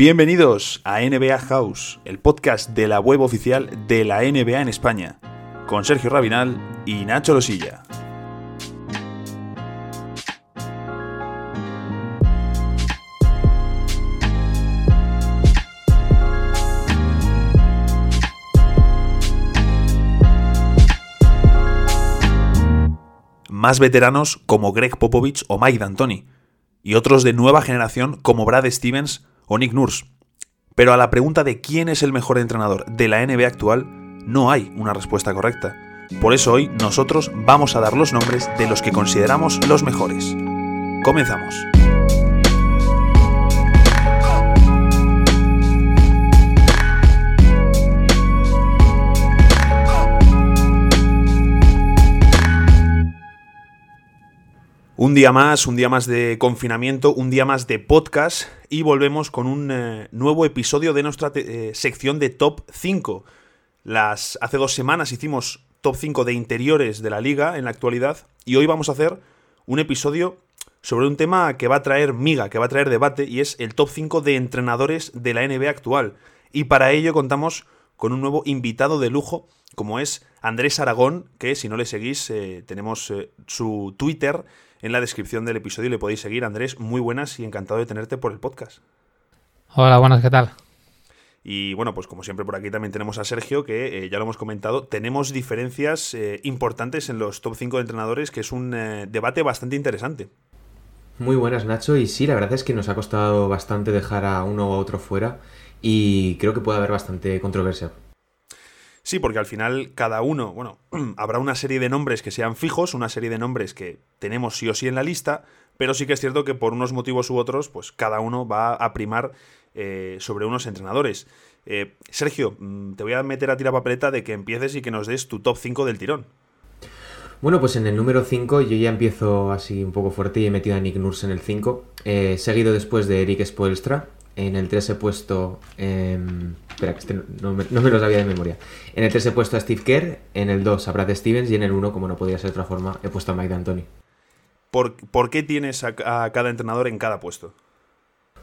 Bienvenidos a NBA House, el podcast de la web oficial de la NBA en España, con Sergio Rabinal y Nacho Losilla. Más veteranos como Greg Popovich o Mike D'Antoni, y otros de nueva generación como Brad Stevens o Nick Nurse. Pero a la pregunta de quién es el mejor entrenador de la NBA actual, no hay una respuesta correcta. Por eso hoy nosotros vamos a dar los nombres de los que consideramos los mejores. Comenzamos. Un día más, un día más de confinamiento, un día más de podcast y volvemos con un eh, nuevo episodio de nuestra eh, sección de Top 5. Las, hace dos semanas hicimos Top 5 de interiores de la liga en la actualidad y hoy vamos a hacer un episodio sobre un tema que va a traer miga, que va a traer debate y es el Top 5 de entrenadores de la NBA actual. Y para ello contamos con un nuevo invitado de lujo como es Andrés Aragón, que si no le seguís eh, tenemos su Twitter en la descripción del episodio le podéis seguir. Andrés, muy buenas y encantado de tenerte por el podcast. Hola, buenas, ¿qué tal? Y bueno, pues como siempre por aquí también tenemos a Sergio, que eh, ya lo hemos comentado, tenemos diferencias eh, importantes en los top 5 de entrenadores, que es un eh, debate bastante interesante. Muy buenas, Nacho, y sí, la verdad es que nos ha costado bastante dejar a uno u otro fuera y creo que puede haber bastante controversia. Sí, porque al final cada uno, bueno, habrá una serie de nombres que sean fijos, una serie de nombres que tenemos sí o sí en la lista, pero sí que es cierto que por unos motivos u otros, pues cada uno va a primar eh, sobre unos entrenadores. Eh, Sergio, mm, te voy a meter a tira papeleta de que empieces y que nos des tu top 5 del tirón. Bueno, pues en el número 5 yo ya empiezo así un poco fuerte y he metido a Nick Nurse en el 5, eh, seguido después de Eric Spoelstra, en el 3 he puesto. espera, que este no, me, lo sabía de memoria. En el 3 he puesto a Steve Kerr, en el 2 a Brad Stevens y en el 1, como no podía ser de otra forma, he puesto a Mike D'Antoni. ¿Por, ¿Por, qué tienes a, cada entrenador en cada puesto?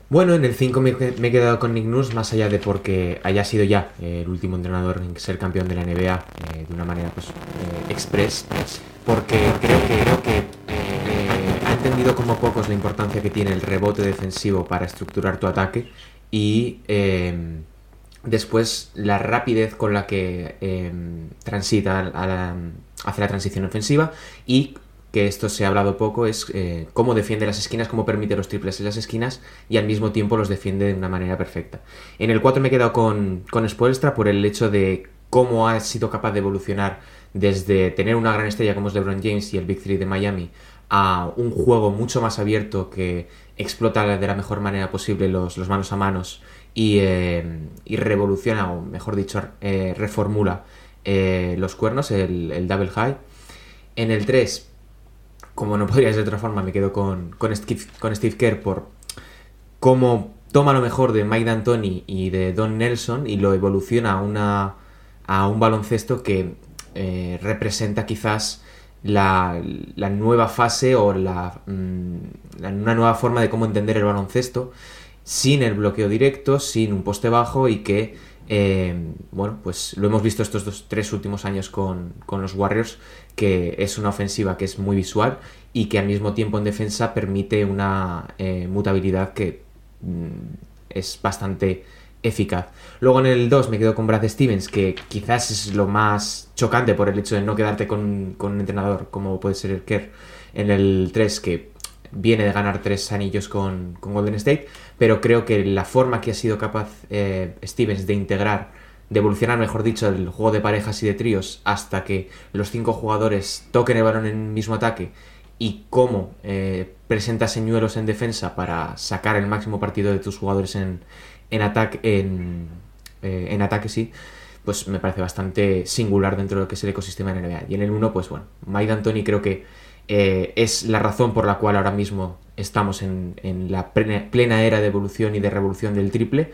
Bueno, en el 5 me, he quedado con Nick Nurse, más allá de porque haya sido ya el último entrenador en ser campeón de la NBA eh, de una manera pues eh, express, porque creo que, creo que entendido como pocos la importancia que tiene el rebote defensivo para estructurar tu ataque y em, después la rapidez con la que em, transita hacia la transición ofensiva y que esto se ha hablado poco es eh, cómo defiende las esquinas, cómo permite los triples en las esquinas y al mismo tiempo los defiende de una manera perfecta. En el 4 me he quedado con, con Spoelstra por el hecho de cómo ha sido capaz de evolucionar desde tener una gran estrella como es LeBron James y el Big Three de Miami a un juego mucho más abierto que explota de la mejor manera posible los, manos a manos y, eh, revoluciona, o mejor dicho, eh, reformula eh, los cuernos, el, double high. En el 3, como no podría ser de otra forma, me quedo con, con, Steve, con Steve Kerr por cómo toma lo mejor de Mike D'Antoni y de Don Nelson y lo evoluciona a, una, a un baloncesto que representa quizás la, nueva fase o la, mm, una nueva forma de cómo entender el baloncesto sin el bloqueo directo, sin un poste bajo y que, eh, bueno, pues lo hemos visto estos dos, tres últimos años con, los Warriors, que es una ofensiva que es muy visual y que al mismo tiempo en defensa permite una eh, mutabilidad que mm, es bastante eficaz. Luego en el 2 me quedo con Brad Stevens, que quizás es lo más chocante por el hecho de no quedarte con, un entrenador como puede ser el Kerr. En el 3, que viene de ganar tres anillos con, Golden State, pero creo que la forma que ha sido capaz eh, Stevens de integrar, de evolucionar, mejor dicho, el juego de parejas y de tríos hasta que los cinco jugadores toquen el balón en el mismo ataque y cómo eh, presenta señuelos en defensa para sacar el máximo partido de tus jugadores en, en ataque, en, eh, en ataque sí, pues me parece bastante singular dentro de lo que es el ecosistema de NBA. Y en el 1, pues bueno, Mike D'Antoni creo que eh, es la razón por la cual ahora mismo estamos en, la plena, era de evolución y de revolución del triple.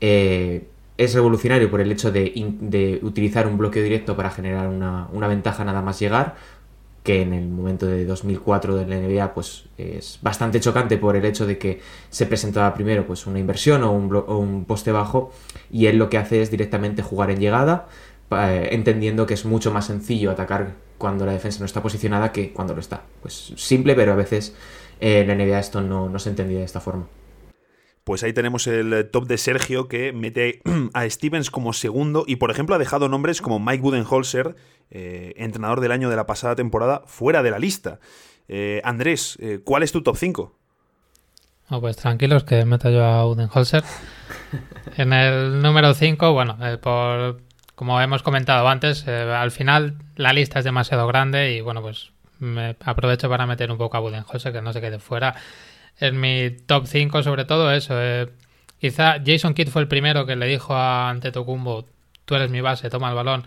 Eh, es revolucionario por el hecho de, utilizar un bloqueo directo para generar una, una, ventaja nada más llegar, que en el momento de 2004 de la NBA pues es bastante chocante por el hecho de que se presentaba primero pues una inversión o un, o un poste bajo y él lo que hace es directamente jugar en llegada eh, entendiendo que es mucho más sencillo atacar cuando la defensa no está posicionada que cuando lo está. Pues simple, pero a veces eh, en la NBA esto no, no se entendía de esta forma. Pues ahí tenemos el top de Sergio que mete a Stevens como segundo y por ejemplo ha dejado nombres como Mike Budenholzer, eh, entrenador del año de la pasada temporada, fuera de la lista. Eh, Andrés, eh, ¿cuál es tu top 5? pues tranquilos que meto yo a Budenholzer. en el número 5, bueno, por, como hemos comentado antes, al final la lista es demasiado grande y bueno, pues me aprovecho para meter un poco a Budenholzer que no se quede fuera en mi top 5 sobre todo eso. Eh, quizá Jason Kidd fue el primero que le dijo a Antetokounmpo, tú eres mi base, toma el balón.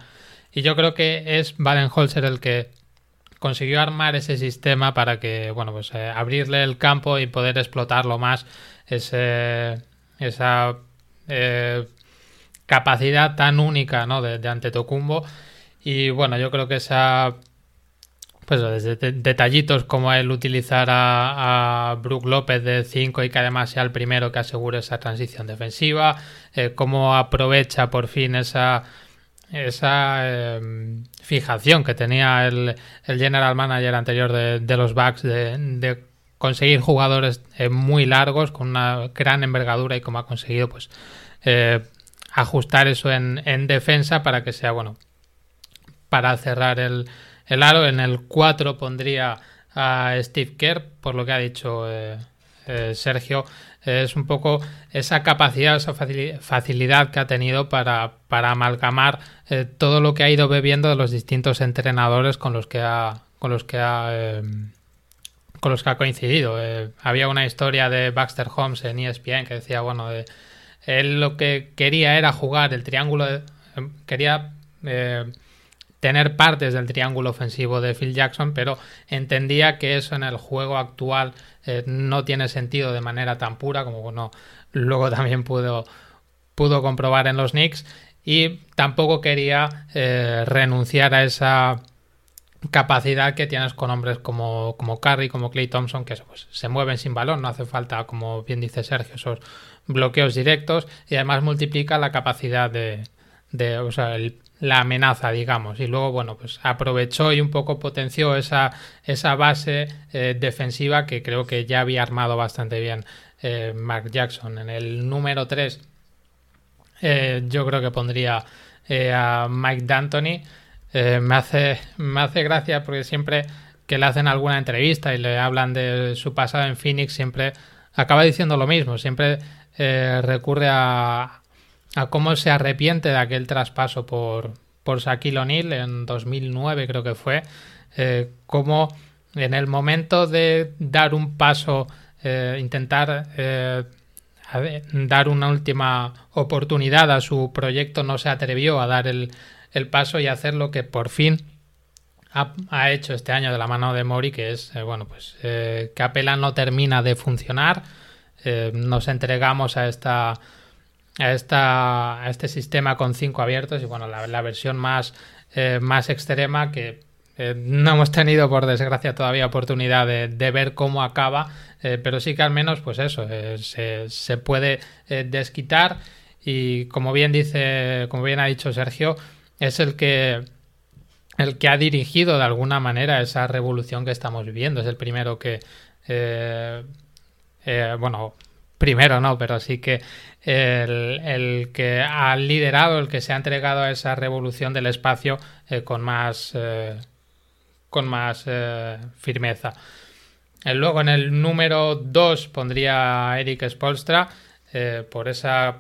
Y yo creo que es Baden-Holzer el que consiguió armar ese sistema para que, bueno, pues eh, abrirle el campo y poder explotarlo más, ese, esa eh, capacidad tan única ¿no? de, de Antetokounmpo. Y bueno, yo creo que esa pues desde detallitos como el utilizar a, a Brook López de 5 y que además sea el primero que asegure esa transición defensiva, eh, cómo aprovecha por fin esa esa em, fijación que tenía el, general manager anterior de, los Bucks de, conseguir jugadores eh, muy largos con una gran envergadura y cómo ha conseguido pues eh, ajustar eso en, en defensa para que sea bueno para cerrar el, el aro. En el 4 pondría a Steve Kerr, por lo que ha dicho eh, eh, Sergio. Es un poco esa capacidad, esa facilidad que ha tenido para, para amalgamar eh, todo lo que ha ido bebiendo de los distintos entrenadores con los que ha, con los que ha, con los que ha coincidido. había una historia de Baxter Holmes en ESPN que decía, bueno, él lo que quería era jugar el triángulo, quería tener partes del triángulo ofensivo de Phil Jackson, pero entendía que eso en el juego actual eh, no tiene sentido de manera tan pura como bueno, luego también pudo, pudo comprobar en los Knicks. Y tampoco quería eh, renunciar a esa capacidad que tienes con hombres como, como Curry, como Clay Thompson, que pues, se mueven sin balón, no hace falta, como bien dice Sergio, esos bloqueos directos y además multiplica la capacidad de, de o sea, el, la amenaza, digamos. Y luego, bueno, pues aprovechó y un poco potenció esa, esa base eh, defensiva que creo que ya había armado bastante bien eh, Mark Jackson. En el número 3, eh, yo creo que pondría a Mike D'Antoni. me, hace, me hace gracia porque siempre que le hacen alguna entrevista y le hablan de su pasado en Phoenix, siempre acaba diciendo lo mismo. Siempre recurre a, a cómo se arrepiente de aquel traspaso por, por Shaquille O'Neal en 2009 creo que fue, eh, cómo en el momento de dar un paso, eh, intentar eh, dar una última oportunidad a su proyecto, no se atrevió a dar el, el paso y hacer lo que por fin ha, ha, hecho este año de la mano de Mori, que es, bueno, pues Capela no termina de funcionar, nos entregamos a esta a, esta, a este sistema con cinco abiertos y bueno, la, versión más, eh, más extrema que eh, no hemos tenido por desgracia todavía oportunidad de, ver cómo acaba, eh, pero sí que al menos pues eso, se, se, puede desquitar y como bien dice, como bien ha dicho Sergio, es el que el que ha dirigido de alguna manera esa revolución que estamos viviendo. Es el primero que, bueno, primero no, pero sí que el, que ha liderado, el que se ha entregado a esa revolución del espacio eh, con más, eh, con más eh, firmeza. luego en el número 2 pondría a Eric Spolstra por esa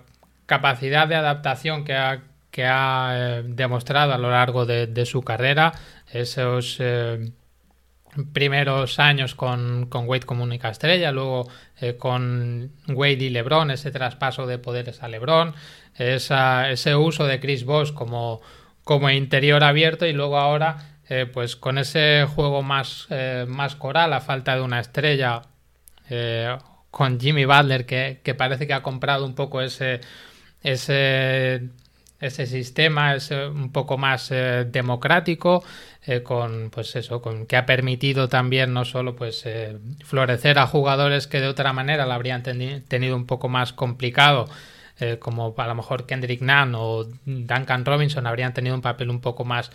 capacidad de adaptación que ha, que ha demostrado a lo largo de su carrera, esos primeros años con, con Wade como única estrella, luego eh, con Wade y LeBron, ese traspaso de poderes a LeBron, ese uso de Chris Bosh como, como interior abierto y luego ahora eh, pues con ese juego más, eh, más coral a falta de una estrella con Jimmy Butler que, que, parece que ha comprado un poco ese, ese ese sistema es un poco más eh, democrático, eh, con pues eso, con que ha permitido también no solo pues eh, florecer a jugadores que de otra manera lo habrían tenido un poco más complicado, como a lo mejor Kendrick Nunn o Duncan Robinson habrían tenido un papel un poco más,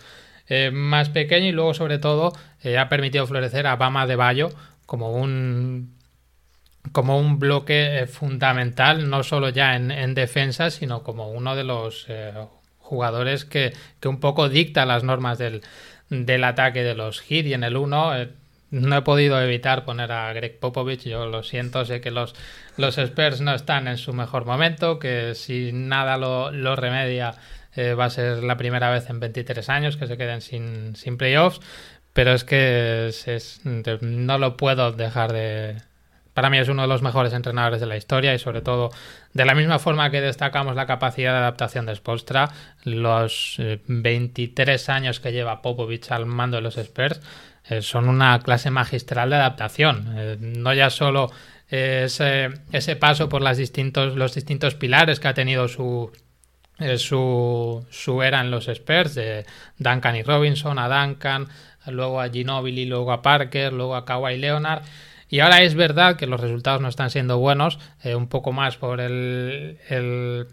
más pequeño y luego sobre todo ha permitido florecer a Bama de Bayo como un como un bloque eh, fundamental, no solo ya en, defensa, sino como uno de los eh, jugadores que, un poco dicta las normas del, ataque de los Heat. Y en el 1 eh, no he podido evitar poner a Greg Popovich. Yo lo siento, sé que los, los Spurs no están en su mejor momento, que si nada lo, remedia va a ser la primera vez en 23 años que se queden sin, sin playoffs. Pero es que no lo puedo dejar de, para mí es uno de los mejores entrenadores de la historia y sobre todo de la misma forma que destacamos la capacidad de adaptación de Spolstra, los 23 eh, años que lleva Popovich al mando de los Spurs eh, son una clase magistral de adaptación. Eh, no ya solo ese, paso por los distintos pilares que ha tenido su, su, su era en los Spurs, de Duncan y Robinson, a Duncan, luego a Ginobili, luego a Parker, luego a Kawhi Leonard, y ahora es verdad que los resultados no están siendo buenos, eh, un poco más por el,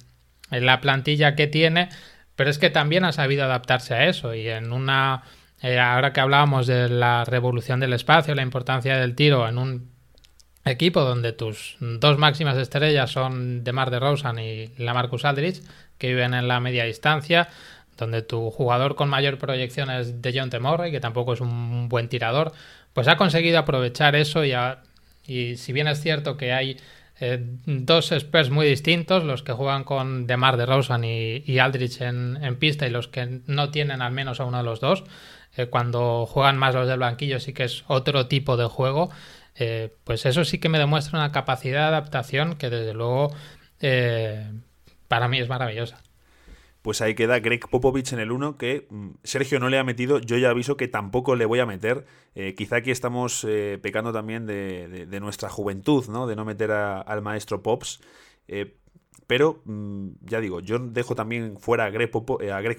la plantilla que tiene, pero es que también ha sabido adaptarse a eso. Y en una... Eh, ahora que hablábamos de la revolución del espacio, la importancia del tiro en un equipo donde tus dos máximas estrellas son DeMar DeRozan y Lamarcus Aldridge, que viven en la media distancia, donde tu jugador con mayor proyección es John Murray, que tampoco es un buen tirador, pues ha conseguido aprovechar eso y, y si bien es cierto que hay eh, dos Spurs muy distintos, los que juegan con DeMar DeRozan y, y Aldrich en, pista y los que no tienen al menos a uno de los dos, eh, cuando juegan más los del banquillo sí que es otro tipo de juego, eh, pues eso sí que me demuestra una capacidad de adaptación que desde luego para mí es maravillosa pues ahí queda Greg Popovich en el 1 que mm, Sergio no le ha metido, yo ya aviso que tampoco le voy a meter. Eh, quizá aquí estamos eh, pecando también de, nuestra juventud, ¿no? De no meter al maestro Pops. Eh, pero, mm, ya digo, yo dejo también fuera a Greg,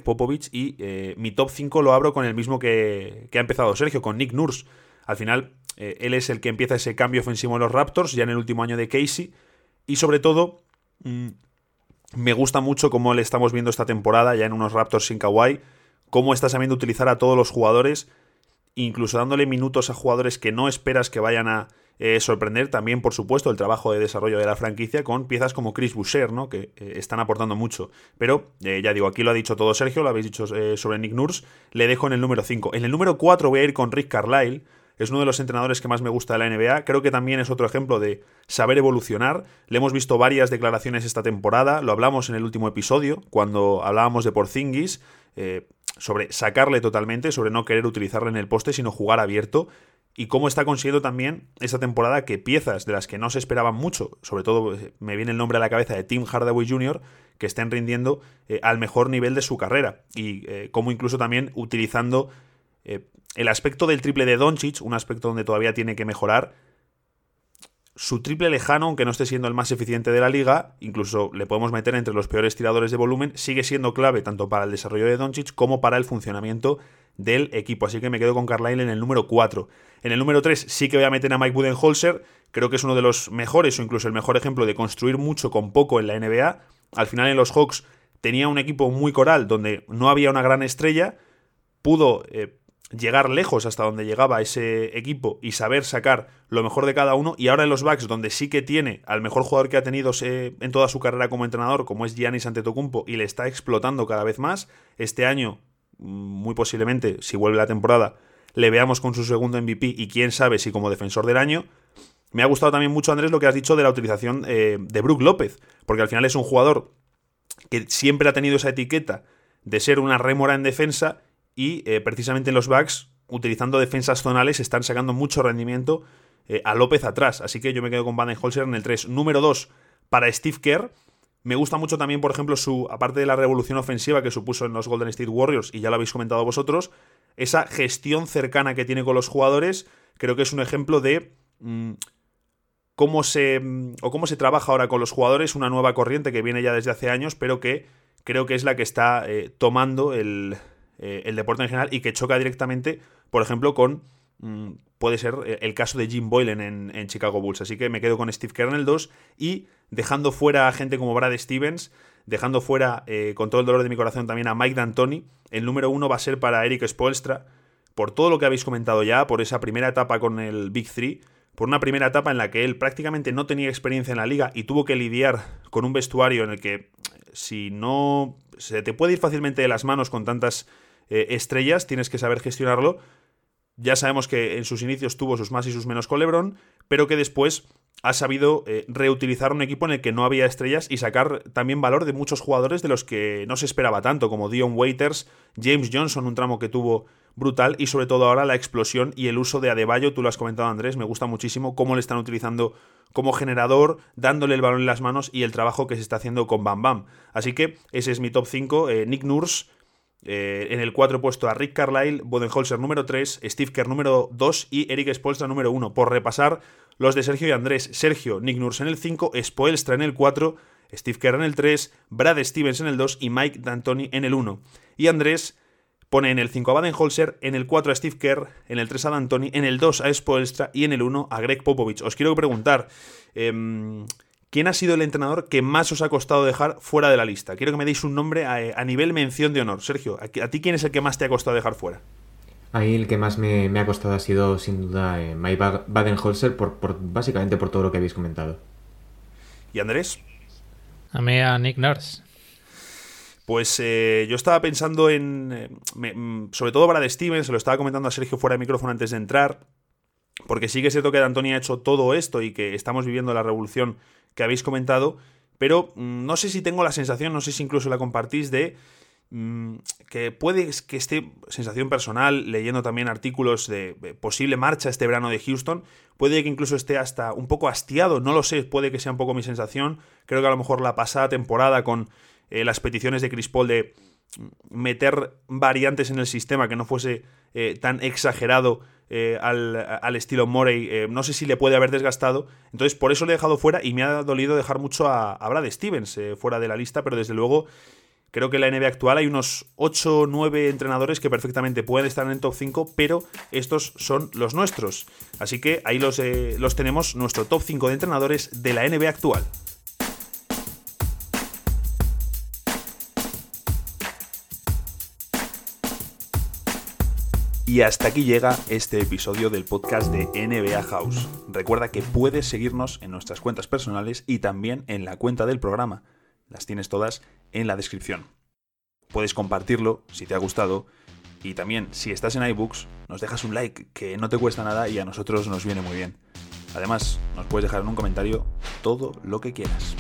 Popovich y mi top 5 lo abro con el mismo que, que, ha empezado Sergio, con Nick Nurse. Al final, él es el que empieza ese cambio ofensivo en los Raptors, ya en el último año de Casey. Y sobre todo, mm, me gusta mucho cómo le estamos viendo esta temporada, ya en unos Raptors sin Kawhi, cómo está sabiendo utilizar a todos los jugadores, incluso dándole minutos a jugadores que no esperas que vayan a eh, sorprender. También, por supuesto, el trabajo de desarrollo de la franquicia con piezas como Chris Boucher, ¿no? que eh, están aportando mucho. Pero, eh, ya digo, aquí lo ha dicho todo Sergio, lo habéis dicho sobre Nick Nurse, le dejo en el número 5. En el número 4 voy a ir con Rick Carlisle es uno de los entrenadores que más me gusta de la NBA. Creo que también es otro ejemplo de saber evolucionar. Le hemos visto varias declaraciones esta temporada. Lo hablamos en el último episodio, cuando hablábamos de Porzingis, eh, sobre sacarle totalmente, sobre no querer utilizarle en el poste, sino jugar abierto. Y cómo está consiguiendo también esta temporada que piezas de las que no se esperaban mucho, sobre todo eh, me viene el nombre a la cabeza de Tim Hardaway Jr., que estén rindiendo eh, al mejor nivel de su carrera. Y cómo incluso también utilizando el aspecto del triple de Doncic, un aspecto donde todavía tiene que mejorar. Su triple lejano, aunque no esté siendo el más eficiente de la liga, incluso le podemos meter entre los peores tiradores de volumen, sigue siendo clave tanto para el desarrollo de Doncic como para el funcionamiento del equipo. Así que me quedo con Carlisle en el número 4. En el número 3 sí que voy a meter a Mike Budenholzer. Creo que es uno de los mejores o incluso el mejor ejemplo de construir mucho con poco en la NBA. Al final en los Hawks tenía un equipo muy coral donde no había una gran estrella. Pudo eh, llegar lejos hasta donde llegaba ese equipo y saber sacar lo mejor de cada uno. Y ahora en los Bucks, donde sí que tiene al mejor jugador que ha tenido en toda su carrera como entrenador, como es Giannis Antetokounmpo, y le está explotando cada vez más. Este año, mm, muy posiblemente, si vuelve la temporada, le veamos con su segundo MVP y quién sabe si como defensor del año. Me ha gustado también mucho, Andrés, lo que has dicho de la utilización eh, de Brook López, porque al final es un jugador que siempre ha tenido esa etiqueta de ser una rémora en defensa y eh, precisamente en los backs, utilizando defensas zonales, están sacando mucho rendimiento eh, a López atrás. Así que yo me quedo con Van Holzer en el 3. Número 2 para Steve Kerr. Me gusta mucho también, por ejemplo, su, aparte de la revolución ofensiva que supuso en los Golden State Warriors, y ya lo habéis comentado vosotros, esa gestión cercana que tiene con los jugadores, creo que es un ejemplo de mm, cómo se mm, o cómo se trabaja ahora con los jugadores, una nueva corriente que viene ya desde hace años, pero que creo que es la que está eh, tomando el, eh, el, deporte en general y que choca directamente, por ejemplo, con... Mm, puede ser eh, el caso de Jim Boylan en, Chicago Bulls. Así que me quedo con Steve Kerr en el 2 y dejando fuera a gente como Brad Stevens, dejando fuera con todo el dolor de mi corazón también a Mike D'Antoni. El número 1 va a ser para Eric Spoelstra, por todo lo que habéis comentado ya, por esa primera etapa con el Big 3 por una primera etapa en la que él prácticamente no tenía experiencia en la liga y tuvo que lidiar con un vestuario en el que si no se te puede ir fácilmente de las manos con tantas eh, estrellas, tienes que saber gestionarlo. Ya sabemos que en sus inicios tuvo sus más y sus menos con LeBron, pero que después ha sabido eh, reutilizar un equipo en el que no había estrellas y sacar también valor de muchos jugadores de los que no se esperaba tanto, como Dion Waiters, James Johnson, un tramo que tuvo brutal y sobre todo ahora la explosión y el uso de Adebayo, tú lo has comentado Andrés, me gusta muchísimo cómo le están utilizando como generador, dándole el balón en las manos y el trabajo que se está haciendo con Bam Bam. Así que ese es mi top 5, eh, Nick Nurse. Eh, en el 4 he puesto a Rick Carlisle, Bodenholzer número 3, Steve Kerr número 2 y Eric Spoelstra número 1. Por repasar los de Sergio y Andrés. Sergio, Nick Nurse en el 5, Spoelstra en el 4, Steve Kerr en el 3, Brad Stevens en el 2 y Mike D'Antoni en el 1. Y Andrés Pone en el 5 a Baden-Holzer, en el 4 a Steve Kerr, en el 3 a D'Antoni, en el 2 a Spoelstra y en el 1 a Greg Popovich. Os quiero preguntar, em, ¿quién ha sido el entrenador que más os ha costado dejar fuera de la lista? Quiero que me deis un nombre a, nivel mención de honor. Sergio, ¿a, ti quién es el que más te ha costado dejar fuera? Ahí el que más me, ha costado ha sido sin duda eh, Mike Baden-Holzer, por, básicamente por todo lo que habéis comentado. ¿Y Andrés? A mí a Nick Nurse. Pues eh, yo estaba pensando en. Eh, mm, sobre todo para de Steven, se lo estaba comentando a Sergio fuera de micrófono antes de entrar. Porque sí que es cierto que Antonio ha hecho todo esto y que estamos viviendo la revolución que habéis comentado. Pero mm, no sé si tengo la sensación, no sé si incluso la compartís, de mm, que puede que esté sensación personal, leyendo también artículos de posible marcha este verano de Houston, puede que incluso esté hasta un poco hastiado, no lo sé, puede que sea un poco mi sensación. Creo que a lo mejor la pasada temporada con eh, las peticiones de Chris Paul de meter variantes en el sistema que no fuese eh, tan exagerado eh, al, estilo Morey, no sé si le puede haber desgastado. Entonces, por eso le he dejado fuera y me ha dolido dejar mucho a, Brad Stevens fuera de la lista, pero desde luego creo que en la NBA actual hay unos 8 o 9 entrenadores que perfectamente pueden estar en el top 5, pero estos son los nuestros. Así que ahí los, los tenemos, nuestro top 5 de entrenadores de la NBA actual. Y hasta aquí llega este episodio del podcast de NBA House. Recuerda que puedes seguirnos en nuestras cuentas personales y también en la cuenta del programa. Las tienes todas en la descripción. Puedes compartirlo si te ha gustado y también si estás en iBooks nos dejas un like que no te cuesta nada y a nosotros nos viene muy bien. Además, nos puedes dejar en un comentario todo lo que quieras.